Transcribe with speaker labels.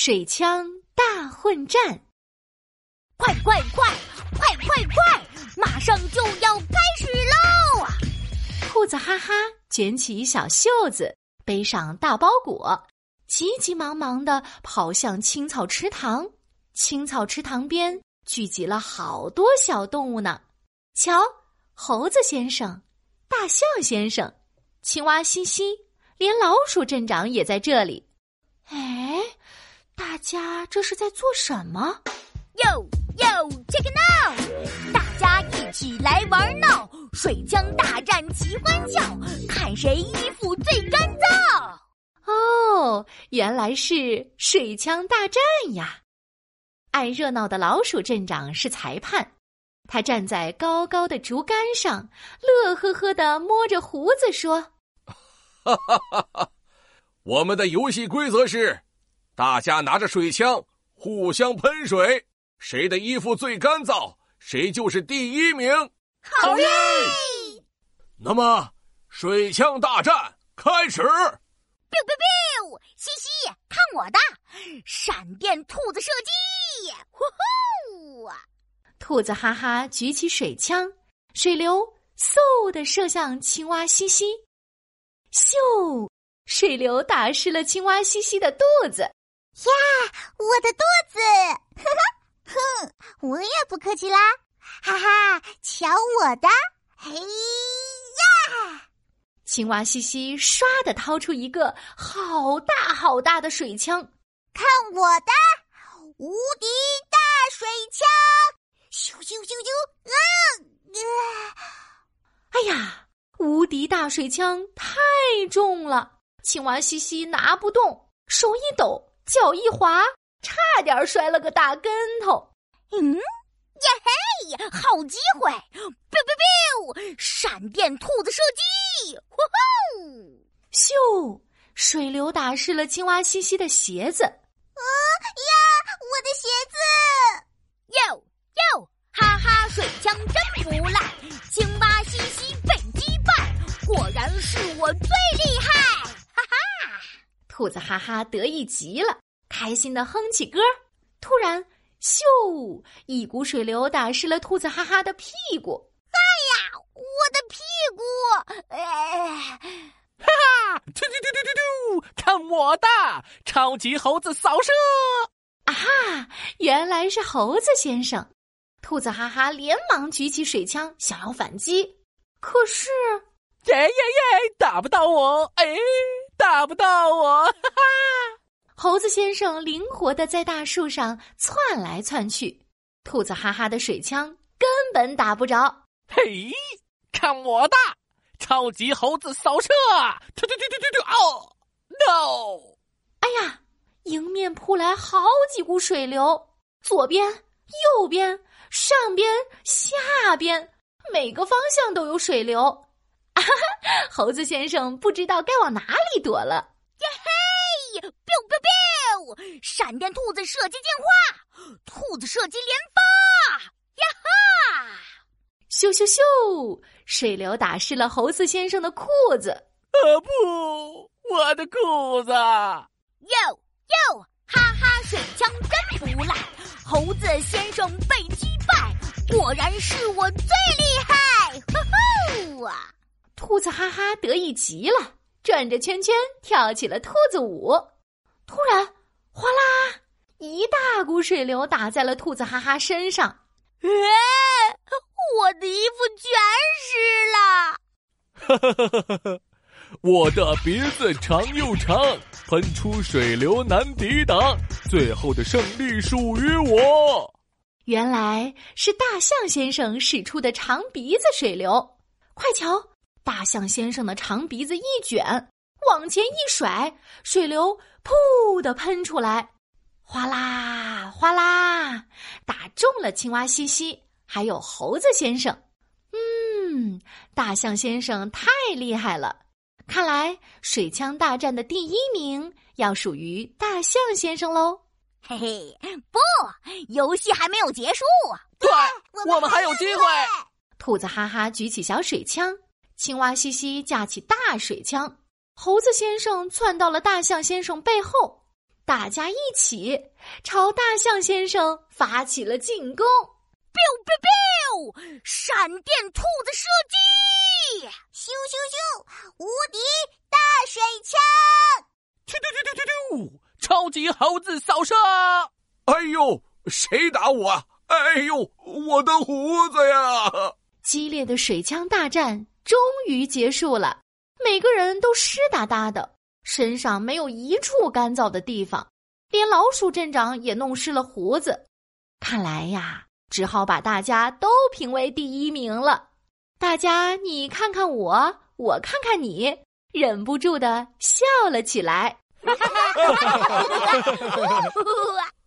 Speaker 1: 水枪大混战！
Speaker 2: 快快快快快快！马上就要开始喽！
Speaker 1: 兔子哈哈卷起小袖子，背上大包裹，急急忙忙的跑向青草池塘。青草池塘边聚集了好多小动物呢，瞧，猴子先生、大象先生、青蛙西西，连老鼠镇长也在这里。哎，大家这是在做什么？
Speaker 2: 哟哟，check it out！大家一起来玩闹，水枪大战齐欢笑，看谁衣服最干燥。
Speaker 1: 哦，原来是水枪大战呀！爱热闹的老鼠镇长是裁判，他站在高高的竹竿上，乐呵呵的摸着胡子说：“
Speaker 3: 哈哈哈哈！”我们的游戏规则是，大家拿着水枪互相喷水，谁的衣服最干燥，谁就是第一名。
Speaker 2: 好耶！
Speaker 3: 那么，水枪大战开始。
Speaker 2: biu biu biu，西西，看我的闪电兔子射击！呼呼！
Speaker 1: 兔子哈哈举起水枪，水流嗖的射向青蛙西西，咻。水流打湿了青蛙西西的肚子，
Speaker 4: 呀，我的肚子！呵呵，哼，我也不客气啦，哈哈，瞧我的！嘿呀！
Speaker 1: 青蛙西西唰的掏出一个好大好大的水枪，
Speaker 4: 看我的无敌大水枪！咻咻咻咻！
Speaker 1: 啊，哎呀，无敌大水枪太重了。青蛙西西拿不动，手一抖，脚一滑，差点摔了个大跟头。
Speaker 2: 嗯，耶嘿，好机会！biu biu biu，闪电兔子射击！呼呼，
Speaker 1: 咻，水流打湿了青蛙西西的鞋子。啊
Speaker 4: 呀，我的鞋子！
Speaker 2: 哟哟，哈哈，水枪真不赖，青蛙西西被击败，果然是我最厉害。
Speaker 1: 哈哈兔子哈哈得意极了，开心的哼起歌。突然，咻！一股水流打湿了兔子哈哈的屁股。
Speaker 2: 哎呀，我的屁股！哎，
Speaker 5: 哈哈！嘟嘟嘟嘟嘟嘟！看我的超级猴子扫射！
Speaker 1: 啊哈！原来是猴子先生。兔子哈哈连忙举起水枪，想要反击，可是，
Speaker 5: 耶耶耶，打不到我！哎。打不到我！哈哈，
Speaker 1: 猴子先生灵活的在大树上窜来窜去，兔子哈哈的水枪根本打不着。
Speaker 5: 嘿，看我的超级猴子扫射！突突突突突突！哦，no！
Speaker 1: 哎呀，迎面扑来好几股水流，左边、右边、上边、下边，每个方向都有水流。哈哈，猴子先生不知道该往哪里躲了。
Speaker 2: 耶嘿！biu biu biu！闪电兔子射击进化，兔子射击连发！呀哈！
Speaker 1: 咻咻咻！水流打湿了猴子先生的裤子。
Speaker 5: 呃不，我的裤子！
Speaker 2: 哟哟！哈哈，水枪真不赖，猴子先生被击败，果然是我最厉害！哈哈啊！
Speaker 1: 兔子哈哈得意极了，转着圈圈跳起了兔子舞。突然，哗啦，一大股水流打在了兔子哈哈身上。
Speaker 2: 哎，我的衣服全湿了！
Speaker 5: 哈哈哈哈哈！我的鼻子长又长，喷出水流难抵挡，最后的胜利属于我。
Speaker 1: 原来是大象先生使出的长鼻子水流，快瞧！大象先生的长鼻子一卷，往前一甩，水流噗的喷出来，哗啦哗啦，打中了青蛙西西，还有猴子先生。嗯，大象先生太厉害了，看来水枪大战的第一名要属于大象先生喽。
Speaker 2: 嘿嘿，不，游戏还没有结束。
Speaker 5: 对，我们还有机会。
Speaker 1: 兔子哈哈举起小水枪。青蛙西西架起大水枪，猴子先生窜到了大象先生背后，大家一起朝大象先生发起了进攻。
Speaker 2: biu biu biu，闪电兔子射击！
Speaker 4: 咻咻咻，无敌大水枪！
Speaker 5: 突突突突突突，超级猴子扫射！
Speaker 3: 哎呦，谁打我？哎呦，我的胡子呀！
Speaker 1: 激烈的水枪大战终于结束了，每个人都湿哒哒的，身上没有一处干燥的地方，连老鼠镇长也弄湿了胡子。看来呀，只好把大家都评为第一名了。大家你看看我，我看看你，忍不住的笑了起来。